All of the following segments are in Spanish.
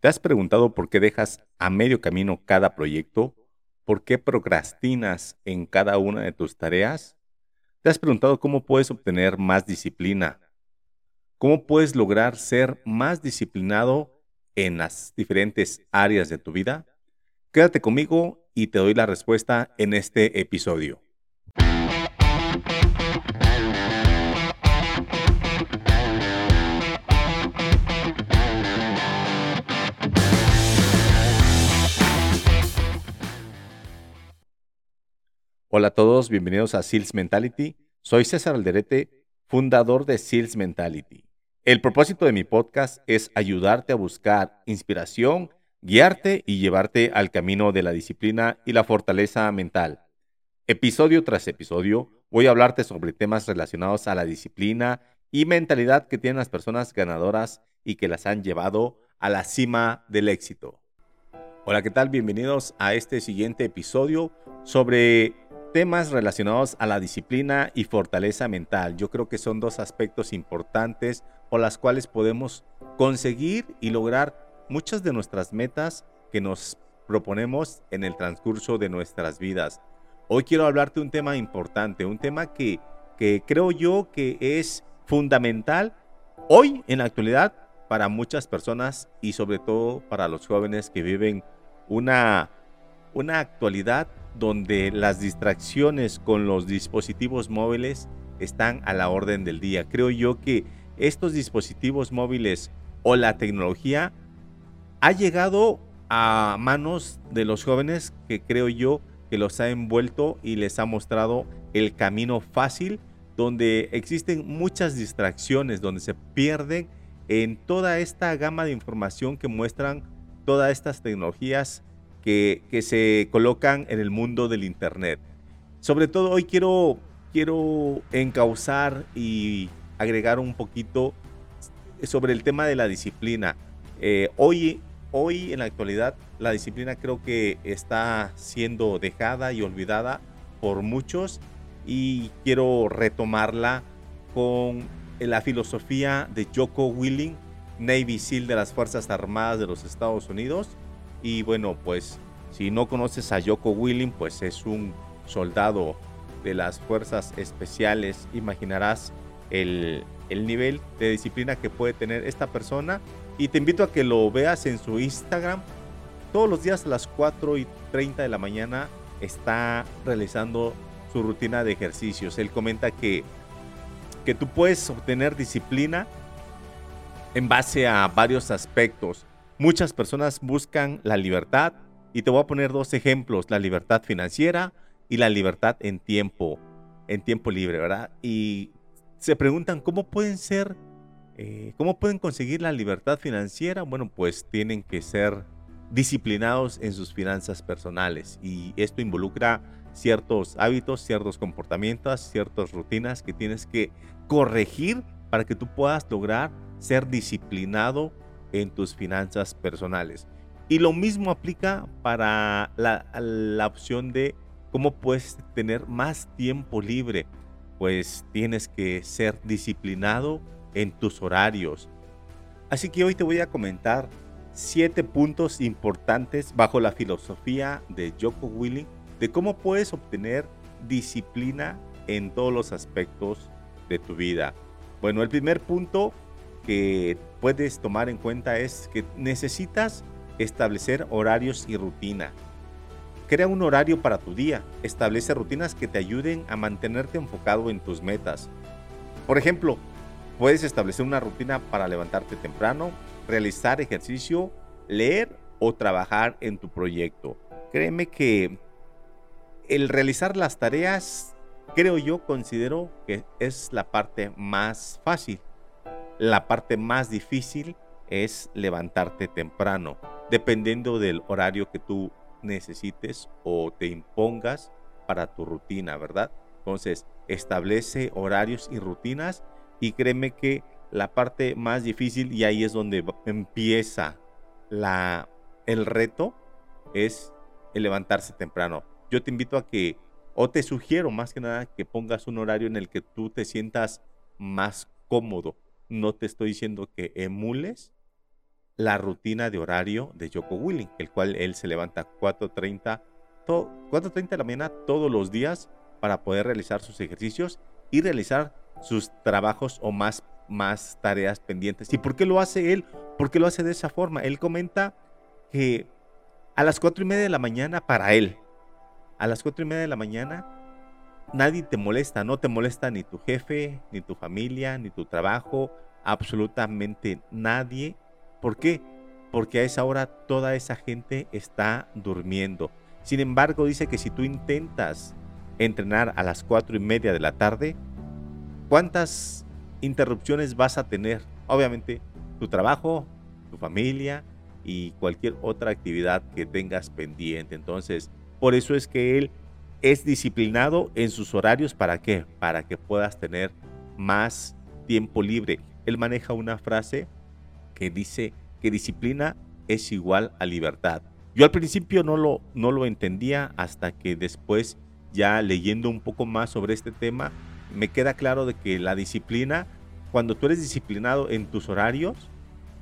¿Te has preguntado por qué dejas a medio camino cada proyecto? ¿Por qué procrastinas en cada una de tus tareas? ¿Te has preguntado cómo puedes obtener más disciplina? ¿Cómo puedes lograr ser más disciplinado en las diferentes áreas de tu vida? Quédate conmigo y te doy la respuesta en este episodio. Hola a todos, bienvenidos a Sales Mentality. Soy César Alderete, fundador de Sales Mentality. El propósito de mi podcast es ayudarte a buscar inspiración, guiarte y llevarte al camino de la disciplina y la fortaleza mental. Episodio tras episodio voy a hablarte sobre temas relacionados a la disciplina y mentalidad que tienen las personas ganadoras y que las han llevado a la cima del éxito. Hola, ¿qué tal? Bienvenidos a este siguiente episodio sobre temas relacionados a la disciplina y fortaleza mental. Yo creo que son dos aspectos importantes por las cuales podemos conseguir y lograr muchas de nuestras metas que nos proponemos en el transcurso de nuestras vidas. Hoy quiero hablarte un tema importante, un tema que, que creo yo que es fundamental hoy en la actualidad para muchas personas y sobre todo para los jóvenes que viven una, una actualidad donde las distracciones con los dispositivos móviles están a la orden del día. Creo yo que estos dispositivos móviles o la tecnología ha llegado a manos de los jóvenes que creo yo que los ha envuelto y les ha mostrado el camino fácil donde existen muchas distracciones, donde se pierden en toda esta gama de información que muestran todas estas tecnologías que, se colocan en el mundo del Internet. Sobre todo hoy quiero, quiero encauzar y agregar un poquito sobre el tema de la disciplina. Eh, hoy, hoy en la actualidad la disciplina creo que está siendo dejada y olvidada por muchos y quiero retomarla con la filosofía de Joko Willing, Navy SEAL de las Fuerzas Armadas de los Estados Unidos, y bueno, pues si no conoces a Yoko Willing, pues es un soldado de las fuerzas especiales. Imaginarás el, el nivel de disciplina que puede tener esta persona. Y te invito a que lo veas en su Instagram. Todos los días a las 4 y 30 de la mañana está realizando su rutina de ejercicios. Él comenta que, que tú puedes obtener disciplina en base a varios aspectos. Muchas personas buscan la libertad y te voy a poner dos ejemplos, la libertad financiera y la libertad en tiempo, en tiempo libre, ¿verdad? Y se preguntan cómo pueden ser, eh, cómo pueden conseguir la libertad financiera. Bueno, pues tienen que ser disciplinados en sus finanzas personales y esto involucra ciertos hábitos, ciertos comportamientos, ciertas rutinas que tienes que corregir para que tú puedas lograr ser disciplinado en tus finanzas personales. Y lo mismo aplica para la, opción de cómo puedes tener más tiempo libre. Pues tienes que ser disciplinado en tus horarios. Así que hoy te voy a comentar siete puntos importantes bajo la filosofía de Joko Willing de cómo puedes obtener disciplina en todos los aspectos de tu vida. Bueno, el primer punto que puedes tomar en cuenta es que necesitas establecer horarios y rutina. Crea un horario para tu día. Establece rutinas que te ayuden a mantenerte enfocado en tus metas. Por ejemplo, puedes establecer una rutina para levantarte temprano, realizar ejercicio, leer o trabajar en tu proyecto. Créeme que el realizar las tareas, creo yo, considero que es la parte más fácil. La parte más difícil es levantarte temprano, dependiendo del horario que tú necesites o te impongas para tu rutina, ¿verdad? Entonces, establece horarios y rutinas y créeme que la parte más difícil y ahí es donde empieza la, el reto es el levantarse temprano. Yo te invito a que, o te sugiero más que nada que pongas un horario en el que tú te sientas más cómodo, no te estoy diciendo que emules la rutina de horario de Joko Willing, el cual él se levanta 4.30 4.30 de la mañana todos los días para poder realizar sus ejercicios y realizar sus trabajos o más, más tareas pendientes. ¿Y por qué lo hace él? ¿Por qué lo hace de esa forma? Él comenta que a las 4 y media de la mañana para él, a las 4 y media de la mañana, nadie te molesta, no te molesta ni tu jefe, ni tu familia, ni tu trabajo, absolutamente nadie. ¿Por qué? Porque a esa hora toda esa gente está durmiendo. Sin embargo, dice que si tú intentas entrenar a las cuatro y media de la tarde, ¿cuántas interrupciones vas a tener? Obviamente, tu trabajo, tu familia y cualquier otra actividad que tengas pendiente. Entonces, por eso es que él es disciplinado en sus horarios. ¿Para qué? Para que puedas tener más tiempo libre. Él maneja una frase que dice que disciplina es igual a libertad. Yo al principio no lo, no lo entendía hasta que después, ya leyendo un poco más sobre este tema, me queda claro de que la disciplina, cuando tú eres disciplinado en tus horarios,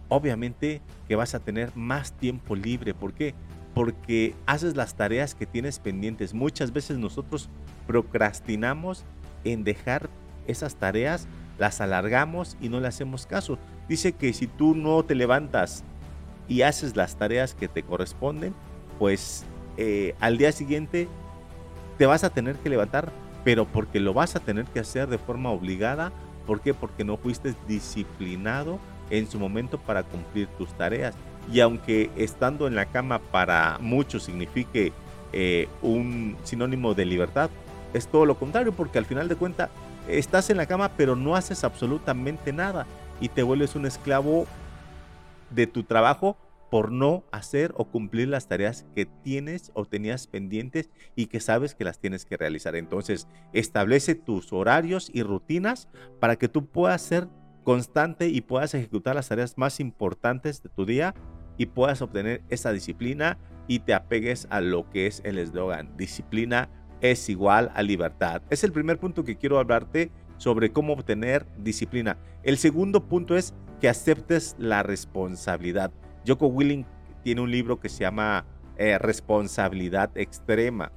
obviamente que vas a tener más tiempo libre. ¿Por qué? Porque haces las tareas que tienes pendientes. Muchas veces nosotros procrastinamos en dejar esas tareas, las alargamos y no le hacemos caso. Dice que si tú no te levantas y haces las tareas que te corresponden, pues eh, al día siguiente te vas a tener que levantar, pero porque lo vas a tener que hacer de forma obligada. ¿Por qué? Porque no fuiste disciplinado en su momento para cumplir tus tareas. Y aunque estando en la cama para muchos signifique eh, un sinónimo de libertad, es todo lo contrario, porque al final de cuentas estás en la cama pero no haces absolutamente nada y te vuelves un esclavo de tu trabajo por no hacer o cumplir las tareas que tienes o tenías pendientes y que sabes que las tienes que realizar. Entonces, establece tus horarios y rutinas para que tú puedas ser constante y puedas ejecutar las tareas más importantes de tu día y puedas obtener esa disciplina y te apegues a lo que es el eslogan. Disciplina es igual a libertad. Es el primer punto que quiero hablarte sobre cómo obtener disciplina. El segundo punto es que aceptes la responsabilidad. Joko Willing tiene un libro que se llama eh, Responsabilidad Extrema.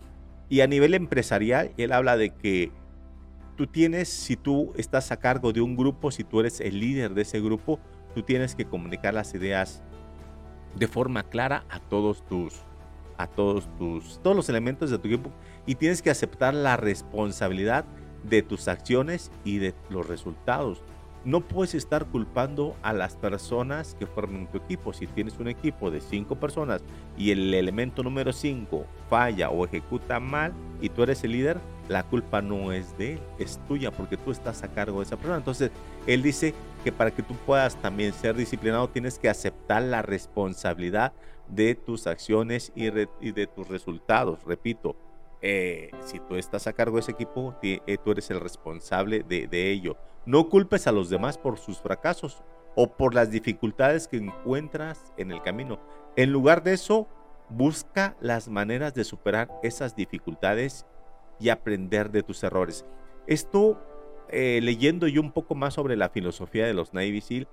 Y a nivel empresarial, él habla de que tú tienes, si tú estás a cargo de un grupo, si tú eres el líder de ese grupo, tú tienes que comunicar las ideas de forma clara a todos tus a todos tus todos los elementos de tu equipo y tienes que aceptar la responsabilidad de tus acciones y de los resultados. No puedes estar culpando a las personas que forman tu equipo. Si tienes un equipo de cinco personas y el elemento número cinco falla o ejecuta mal y tú eres el líder, la culpa no es de él, es tuya porque tú estás a cargo de esa persona. Entonces, él dice que para que tú puedas también ser disciplinado tienes que aceptar la responsabilidad de tus acciones y, de tus resultados. Repito, eh, si tú estás a cargo de ese equipo, eh, tú eres el responsable de, ello. No culpes a los demás por sus fracasos o por las dificultades que encuentras en el camino. En lugar de eso, busca las maneras de superar esas dificultades y aprender de tus errores. Esto, eh, leyendo yo un poco más sobre la filosofía de los Navy SEAL,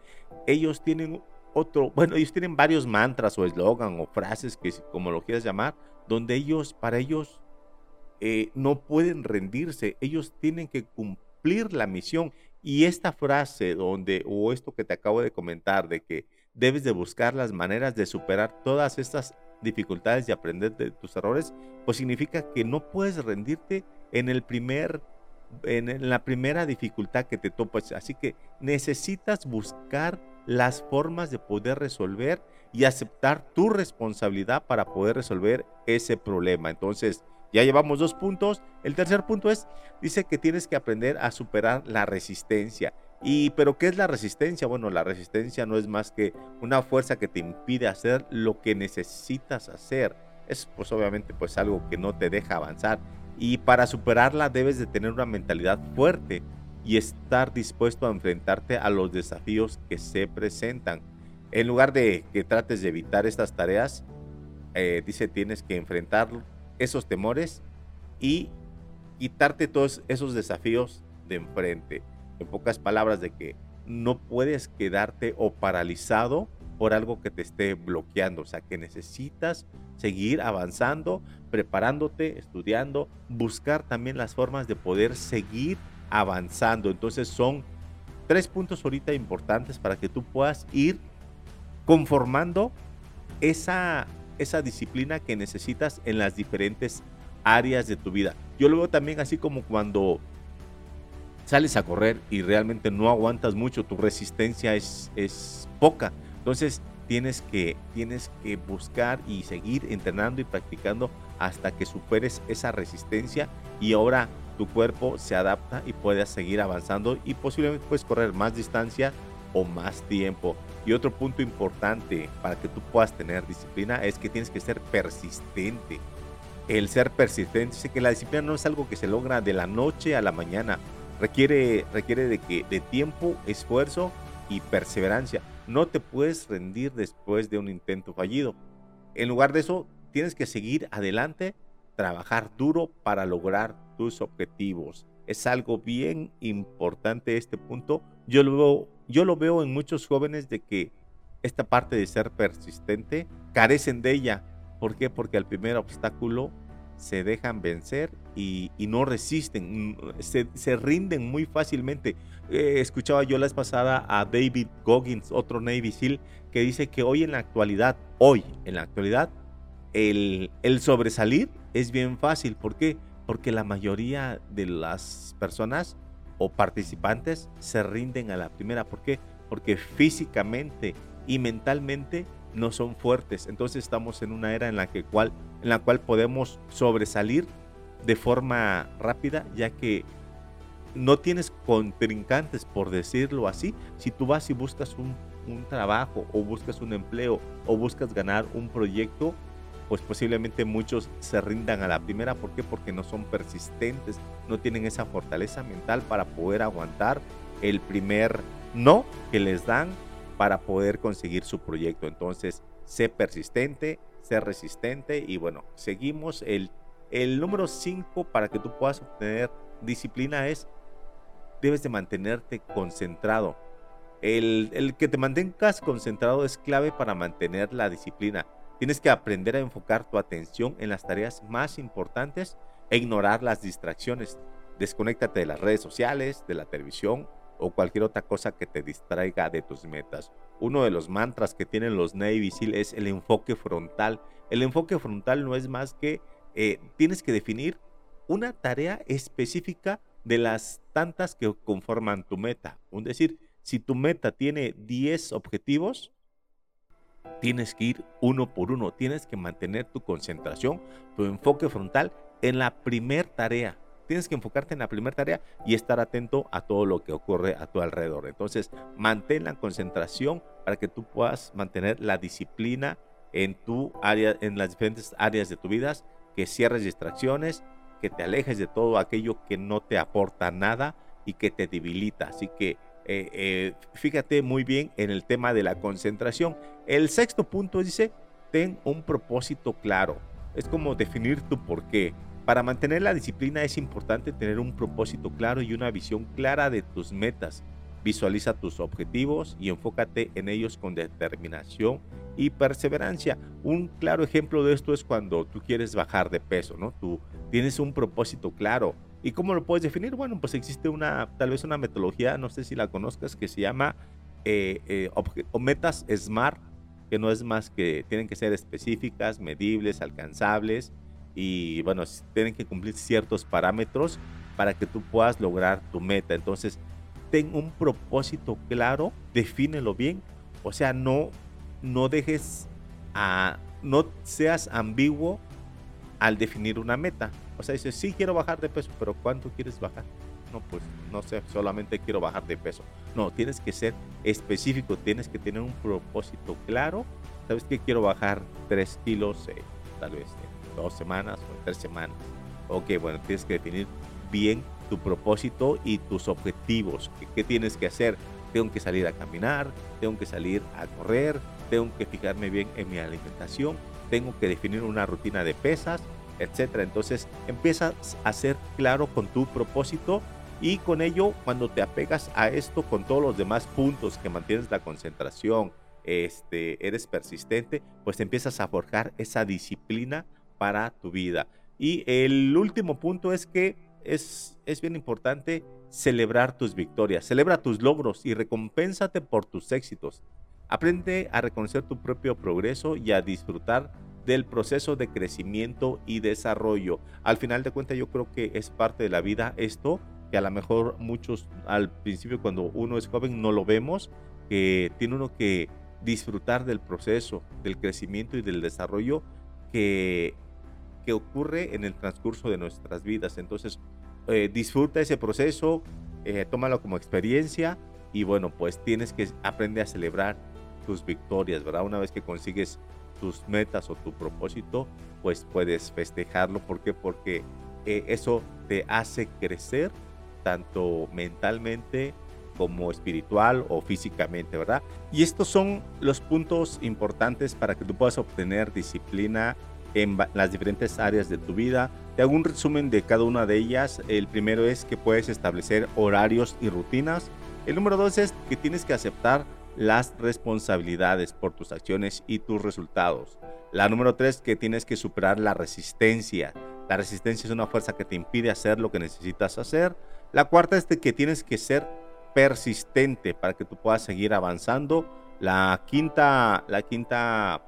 ellos tienen otro, bueno, ellos tienen varios mantras o eslogan o frases, que como lo quieras llamar, donde ellos, para ellos, eh, no pueden rendirse, ellos tienen que cumplir la misión. Y esta frase donde, o esto que te acabo de comentar, de que debes de buscar las maneras de superar todas estas dificultades y aprender de tus errores, pues significa que no puedes rendirte en el primer en la primera dificultad que te topas. Así que necesitas buscar las formas de poder resolver y aceptar tu responsabilidad para poder resolver ese problema. Entonces, ya llevamos dos puntos. El tercer punto es, dice que tienes que aprender a superar la resistencia. Y, pero ¿qué es la resistencia? Bueno, la resistencia no es más que una fuerza que te impide hacer lo que necesitas hacer. Es pues obviamente pues algo que no te deja avanzar. Y para superarla debes de tener una mentalidad fuerte y estar dispuesto a enfrentarte a los desafíos que se presentan. En lugar de que trates de evitar estas tareas, eh, dice tienes que enfrentar esos temores y quitarte todos esos desafíos de enfrente. En pocas palabras, de que no puedes quedarte o paralizado por algo que te esté bloqueando. O sea, que necesitas seguir avanzando, preparándote, estudiando, buscar también las formas de poder seguir avanzando. Entonces son tres puntos ahorita importantes para que tú puedas ir conformando esa, esa disciplina que necesitas en las diferentes áreas de tu vida. Yo lo veo también así como cuando sales a correr y realmente no aguantas mucho, tu resistencia es, es poca. Entonces tienes que, tienes que buscar y seguir entrenando y practicando hasta que superes esa resistencia y ahora tu cuerpo se adapta y puedas seguir avanzando y posiblemente puedes correr más distancia o más tiempo. Y otro punto importante para que tú puedas tener disciplina es que tienes que ser persistente. El ser persistente, sé que la disciplina no es algo que se logra de la noche a la mañana. Requiere, requiere de, que, de tiempo, esfuerzo y perseverancia. No te puedes rendir después de un intento fallido. En lugar de eso, tienes que seguir adelante, trabajar duro para lograr tus objetivos. Es algo bien importante este punto. Yo lo veo, yo lo veo en muchos jóvenes de que esta parte de ser persistente carecen de ella. ¿Por qué? Porque al primer obstáculo se dejan vencer y, no resisten, se, rinden muy fácilmente. Eh, escuchaba yo la vez pasada a David Goggins, otro Navy SEAL, que dice que hoy en la actualidad, hoy en la actualidad, el, sobresalir es bien fácil. ¿Por qué? porque la mayoría de las personas o participantes se rinden a la primera. ¿Por qué? Porque físicamente y mentalmente no son fuertes. Entonces estamos en una era en la, que cual, en la cual podemos sobresalir de forma rápida, ya que no tienes contrincantes, por decirlo así. Si tú vas y buscas un, un trabajo o buscas un empleo o buscas ganar un proyecto, pues posiblemente muchos se rindan a la primera. ¿Por qué? Porque no son persistentes, no tienen esa fortaleza mental para poder aguantar el primer no que les dan para poder conseguir su proyecto. Entonces, sé persistente, sé resistente y bueno, seguimos. El, el número 5 para que tú puedas obtener disciplina es, debes de mantenerte concentrado. El, el que te mantengas concentrado es clave para mantener la disciplina. Tienes que aprender a enfocar tu atención en las tareas más importantes e ignorar las distracciones. Desconéctate de las redes sociales, de la televisión o cualquier otra cosa que te distraiga de tus metas. Uno de los mantras que tienen los Navy SEAL es el enfoque frontal. El enfoque frontal no es más que eh, tienes que definir una tarea específica de las tantas que conforman tu meta. Es decir, si tu meta tiene 10 objetivos, tienes que ir uno por uno, tienes que mantener tu concentración, tu enfoque frontal en la primer tarea. Tienes que enfocarte en la primera tarea y estar atento a todo lo que ocurre a tu alrededor. Entonces, mantén la concentración para que tú puedas mantener la disciplina en tu área, en las diferentes áreas de tu vida, que cierres distracciones, que te alejes de todo aquello que no te aporta nada y que te debilita. Así que eh, eh, fíjate muy bien en el tema de la concentración. El sexto punto dice, ten un propósito claro. Es como definir tu por qué. Para mantener la disciplina es importante tener un propósito claro y una visión clara de tus metas. Visualiza tus objetivos y enfócate en ellos con determinación y perseverancia. Un claro ejemplo de esto es cuando tú quieres bajar de peso, ¿no? Tú tienes un propósito claro, ¿Y cómo lo puedes definir? Bueno, pues existe una, tal vez una metodología, no sé si la conozcas, que se llama eh, eh, o metas SMART, que no es más que tienen que ser específicas, medibles, alcanzables y bueno, tienen que cumplir ciertos parámetros para que tú puedas lograr tu meta. Entonces, ten un propósito claro, defínelo bien, o sea, no, no dejes no seas ambiguo al definir una meta. O sea, dices, sí quiero bajar de peso, pero ¿cuánto quieres bajar? No, pues no sé, solamente quiero bajar de peso. No, tienes que ser específico, tienes que tener un propósito claro. ¿Sabes que quiero bajar 3 kilos, eh, tal vez en dos semanas o en tres semanas? Ok, bueno, tienes que definir bien tu propósito y tus objetivos. ¿Qué, ¿Qué, tienes que hacer? Tengo que salir a caminar, tengo que salir a correr, tengo que fijarme bien en mi alimentación, tengo que definir una rutina de pesas, etcétera. Entonces empiezas a ser claro con tu propósito y con ello cuando te apegas a esto con todos los demás puntos que mantienes la concentración, este, eres persistente, pues empiezas a forjar esa disciplina para tu vida. Y el último punto es que es, es bien importante celebrar tus victorias, celebra tus logros y recompénsate por tus éxitos. Aprende a reconocer tu propio progreso y a disfrutar del proceso de crecimiento y desarrollo. Al final de cuentas yo creo que es parte de la vida esto, que a lo mejor muchos al principio cuando uno es joven no lo vemos, que tiene uno que disfrutar del proceso, del crecimiento y del desarrollo que, que ocurre en el transcurso de nuestras vidas. Entonces, eh, disfruta ese proceso, eh, tómalo como experiencia y bueno, pues tienes que aprender a celebrar tus victorias, ¿verdad? Una vez que consigues tus metas o tu propósito, pues puedes festejarlo. ¿Por qué? Porque eh, eso te hace crecer tanto mentalmente como espiritual o físicamente, ¿verdad? Y estos son los puntos importantes para que tú puedas obtener disciplina en las diferentes áreas de tu vida. Te hago un resumen de cada una de ellas. El primero es que puedes establecer horarios y rutinas. El número dos es que tienes que aceptar las responsabilidades por tus acciones y tus resultados. La número tres, que tienes que superar la resistencia. La resistencia es una fuerza que te impide hacer lo que necesitas hacer. La cuarta es que tienes que ser persistente para que tú puedas seguir avanzando. La quinta, la quinta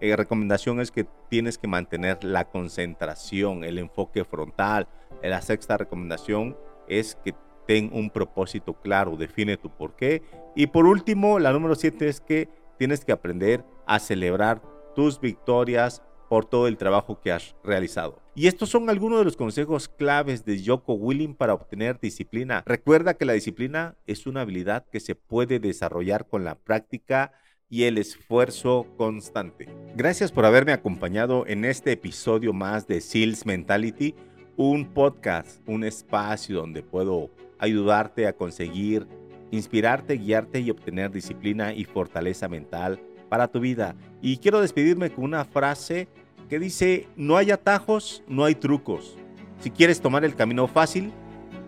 eh, recomendación es que tienes que mantener la concentración, el enfoque frontal. La sexta recomendación es que ten un propósito claro, define tu por qué. Y por último, la número siete es que tienes que aprender a celebrar tus victorias por todo el trabajo que has realizado. Y estos son algunos de los consejos claves de Joko Willing para obtener disciplina. Recuerda que la disciplina es una habilidad que se puede desarrollar con la práctica y el esfuerzo constante. Gracias por haberme acompañado en este episodio más de Seals Mentality, un podcast, un espacio donde puedo ayudarte a conseguir, inspirarte, guiarte y obtener disciplina y fortaleza mental para tu vida. Y quiero despedirme con una frase que dice, no hay atajos, no hay trucos. Si quieres tomar el camino fácil,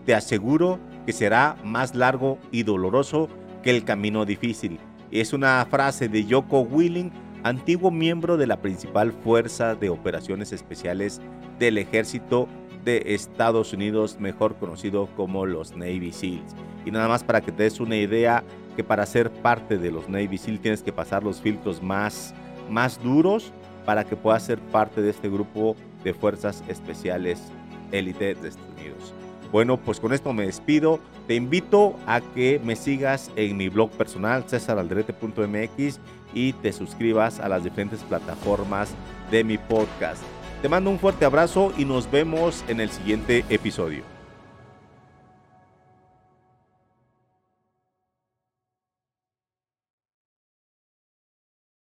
te aseguro que será más largo y doloroso que el camino difícil. Es una frase de Yoko Willing, antiguo miembro de la principal fuerza de operaciones especiales del ejército de Estados Unidos, mejor conocido como los Navy SEALs. Y nada más para que te des una idea que para ser parte de los Navy SEALs tienes que pasar los filtros más, más duros para que puedas ser parte de este grupo de fuerzas especiales élite de Estados Unidos. Bueno, pues con esto me despido. Te invito a que me sigas en mi blog personal, cesaralderete.mx, y te suscribas a las diferentes plataformas de mi podcast. Te mando un fuerte abrazo y nos vemos en el siguiente episodio.